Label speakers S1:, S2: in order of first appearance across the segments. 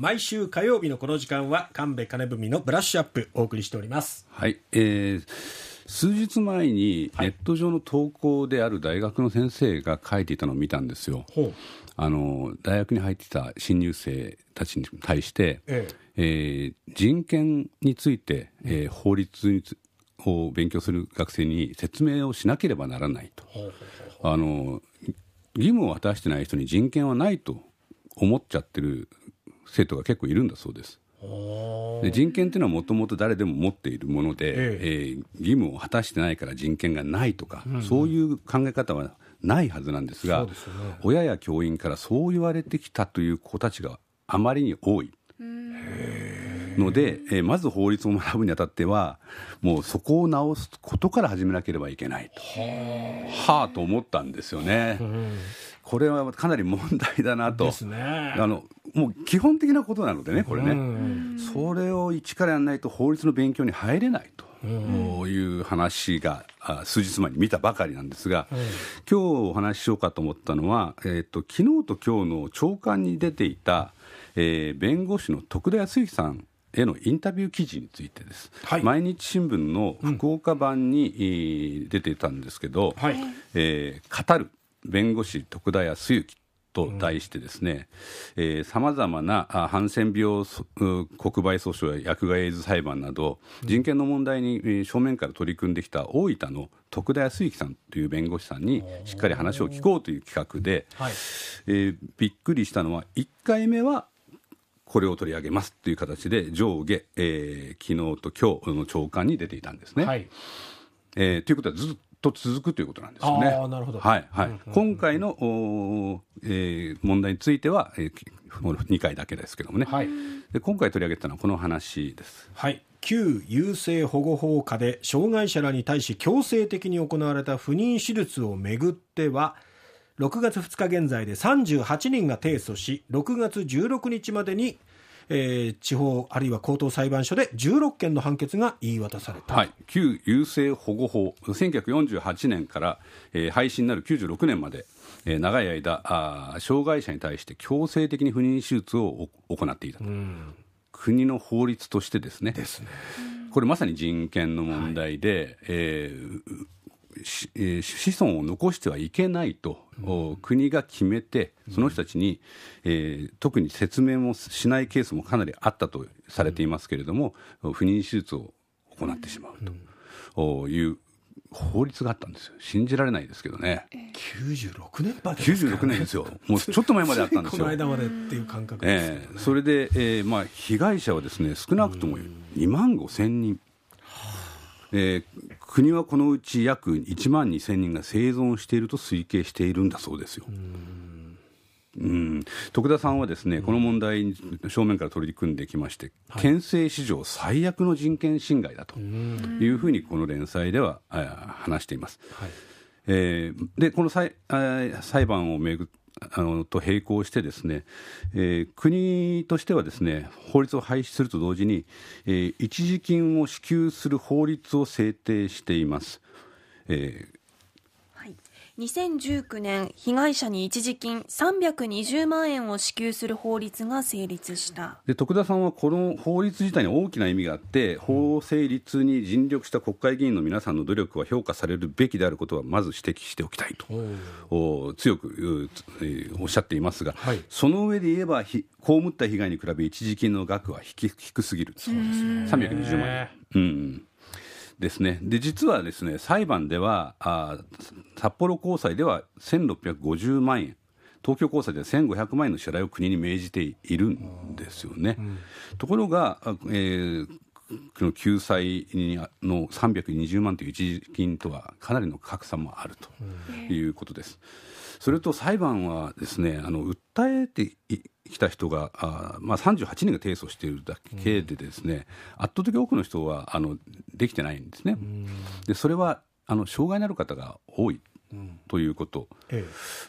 S1: 毎週火曜日のこの時間は神戸金文のブラッシュアップお送りしております。
S2: はい、えー数日前にネット上の投稿である大学の先生が書いていたのを見たんですよ。
S1: ほう。
S2: あの大学に入っていた新入生たちに対して、
S1: え
S2: え。ー人権について、えー法律につを勉強する学生に説明をしなければならないと。
S1: ほうほうほう。
S2: あの義務を果たしてない人に人権はないと思っちゃってる生徒が結構いるんだそうです。
S1: ほ
S2: で人権っていうのはもともと誰でも持っているもので、
S1: え
S2: えー義務を果たしてないから人権がないとか、そういう考え方はないはずなんですが
S1: ね
S2: 親や教員からそう言われてきたという子たちがあまりに多い。ので、えーまず法律を学ぶにあたってはもうそこを直すことから始めなければいけないとはあと思ったんですよね。これはかなり問題だなと。
S1: ですね
S2: あのもう基本的なことなのでね、これね、
S1: うん。
S2: それを一からやらないと法律の勉強に入れないと。いう話が、あ数日前に見たばかりなんですが、今日お話ししようかと思ったのは、えー、と昨日と今日の朝刊に出ていた、えー弁護士の徳田康之さんへのインタビュー記事についてです、
S1: はい。
S2: 毎日新聞の福岡版に、えー出ていたんですけど、
S1: はい。
S2: えー語る弁護士徳田康之と題してですねさまざまなあハンセン病国売訴訟や薬害エイズ裁判など人権の問題にえー正面から取り組んできた大分の徳田康之さんという弁護士さんにしっかり話を聞こうという企画で、
S1: はい。
S2: えーびっくりしたのは1回目はこれを取り上げますという形で上下、えー昨日と今日の朝刊に出ていたんですね。
S1: はい。
S2: えーということはずっと続くということなんですよね。
S1: なるほど。
S2: はいはい。今回の、おーえー問題については、えーきこの2回だけですけどもね、
S1: はい。
S2: で今回取り上げたのはこの話です。
S1: はい、旧優生保護法下で障害者らに対し強制的に行われた不妊手術をめぐっては6月2日現在で38人が提訴し6月16日までに、えー地方あるいは高等裁判所で16件の判決が言い渡された、
S2: はい、旧優生保護法1948年から、えー廃止になる96年まで、えー長い間あー障害者に対して強制的に不妊手術をお行っていたと、国の法律としてですね。
S1: ですね。
S2: これまさに人権の問題で、えーしえー子孫を残してはいけないと、お国が決めて、その人たちに、えー特に説明もしないケースもかなりあったとされていますけれども、不妊手術を行ってしまうと、おいう法律があったんですよ、信じられないですけどね、
S1: 96年までですか？ら
S2: 96年ですよ、もうちょっと前まであったんですよ。
S1: この。間までっていう感覚ですよね。
S2: ええ。それで、えーまあ、被害者はですね少なくとも2万5千人、えー国はこのうち約1万2千人が生存していると推計しているんだそうですよ。うん。徳田さんはですね、この問題に正面から取り組んできまして、憲政史上最悪の人権侵害だというふうにこの連載ではあ話しています。
S1: はい。
S2: えーでこの裁裁判をめぐあのと並行してですね、えー国としてはですね法律を廃止すると同時に、えー一時金を支給する法律を制定しています。えー、
S3: 2019年被害者に一時金320万円を支給する法律が成立した。
S2: で徳田さんはこの法律自体に大きな意味があって法成立に尽力した国会議員の皆さんの努力は評価されるべきであることはまず指摘しておきたいとお強く、おっしゃっていますが、
S1: はい。
S2: その上で言えばひ被った被害に比べ一時金の額は低低すぎる320万円。うんですね、で実はですね裁判ではあ札幌高裁では1650万円。東京高裁では1500万円の支払いを国に命じているんですよね。ところが、あえーこの救済にの320万という一時金とはかなりの格差もあるということです。それと裁判はですねあの訴えてきた人があ、まあ、38人が提訴しているだけでですね、圧倒的多くの人はあのできてないんですね。でそれはあの障害のある方が多いということ、
S1: え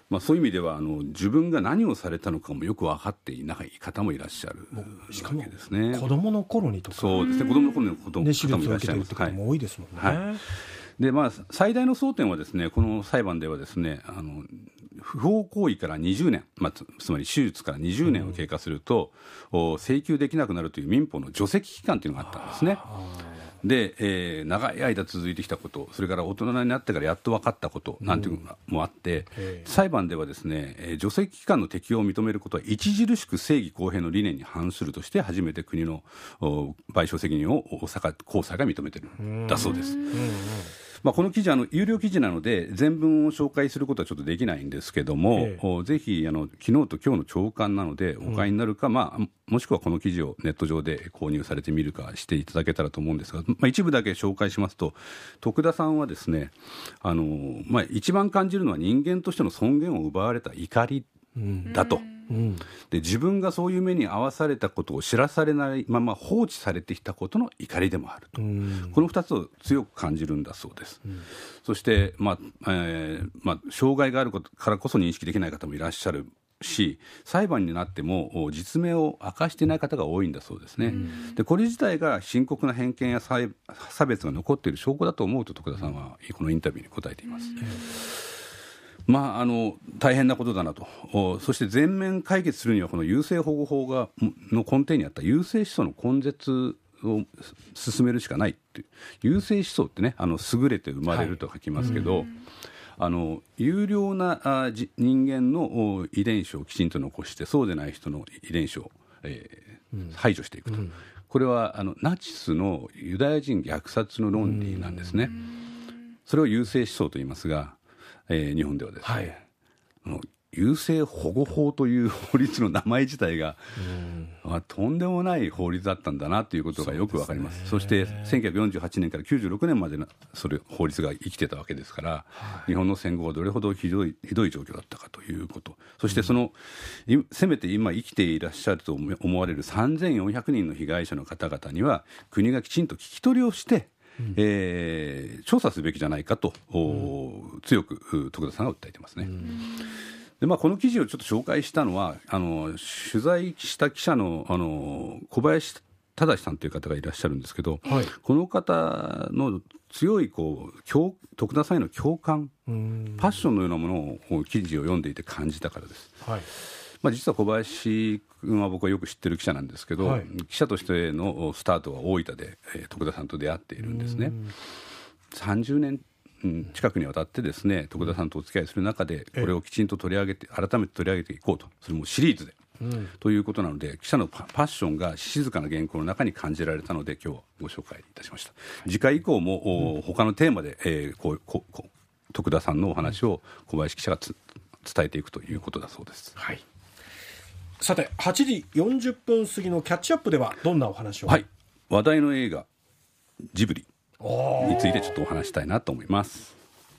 S2: まあ、そういう意味ではあの自分が何をされたのかもよく分かっていない方もいらっしゃる
S1: しかも
S2: ですね。
S1: 子供の頃にとか。
S2: そうですね。子供の頃の子供
S1: ね、手術を受けてるって
S2: しゃいます。はい
S1: 方も多いですもんね。
S2: はい。でまあ、最大の争点はですねこの裁判ではですねあの不法行為から20年、まあ、つつまり手術から20年を経過すると、お請求できなくなるという民法の除斥期間というのがあったんですね。で、えー長い間続いてきたこと、それから大人になってからやっと分かったことなんていうのもあって、
S1: ええ
S2: 裁判ではですね、えー除斥期間の適用を認めることは著しく正義公平の理念に反するとして初めて国のお賠償責任を大阪高裁が認めてるんだそうです。まあ、この記事はあの有料記事なので全文を紹介することはちょっとできないんですけども、
S1: ええ。
S2: おぜひあの昨日と今日の朝刊なのでお買いになるか、まあ、もしくはこの記事をネット上で購入されてみるかしていただけたらと思うんですが、まあ、一部だけ紹介しますと徳田さんはですねあの、まあ、一番感じるのは人間としての尊厳を奪われた怒りだと。
S1: うん
S2: で自分がそういう目に遭わされたことを知らされないまま放置されてきたことの怒りでもあると、
S1: うん。
S2: この2つを強く感じるんだそうです、そして、まあえーまあ、障害があることからこそ認識できない方もいらっしゃるし裁判になってもお実名を明かしていない方が多いんだそうですね、でこれ自体が深刻な偏見や差差別が残っている証拠だと思うと徳田さんはこのインタビューに答えています。まあ、あの大変なことだなと、おそして全面解決するには、この優生保護法がの根底にあった優生思想の根絶を進めるしかないっていう、優生思想ってね、あの優れて生まれると書きますけど、あの有料なあじ人間のお遺伝子をきちんと残して、そうでない人の遺伝子を、えー排除していくと。これはあのナチスのユダヤ人虐殺の論理なんですね。それを優生思想と言いますが、えー日本ではですね、
S1: はい。
S2: 優生保護法という法律の名前自体が、あとんでもない法律だったんだなということがよくわかります。そして1948年から96年までのそれ法律が生きてたわけですから、日本の戦後がどれほどひどいひどい状況だったかということ。そしてその、いせめて今生きていらっしゃると思思われる3400人の被害者の方々には国がきちんと聞き取りをしてえー調査すべきじゃないかと、お強くう徳田さんが訴えてますね。でまあ、この記事をちょっと紹介したのはあの取材した記者のあの小林正さんという方がいらっしゃるんですけど、
S1: はい。
S2: この方の強いこう共徳田さんへの共感、
S1: うん。
S2: パッションのようなものを記事を読んでいて感じたからです。
S1: はい
S2: まあ、実は小林君は僕はよく知ってる記者なんですけど、
S1: はい。
S2: 記者としてのスタートは大分で、えー徳田さんと出会っているんですね。30年うん近くにわたってですね徳田さんとお付き合いする中でこれをきちんと取り上げて改めて取り上げていこうと。それもシリーズで、ということなので記者のパパッションが静かな原稿の中に感じられたので今日はご紹介いたしました。次回以降も、お他のテーマで、えーこうこうこう徳田さんのお話を小林記者がつ伝えていくということだそうです。
S1: はいさて8時40分過ぎのキャッチアップではどんなお話を？
S2: はい、話題の映画ジブリについてちょっとお話したいなと思います。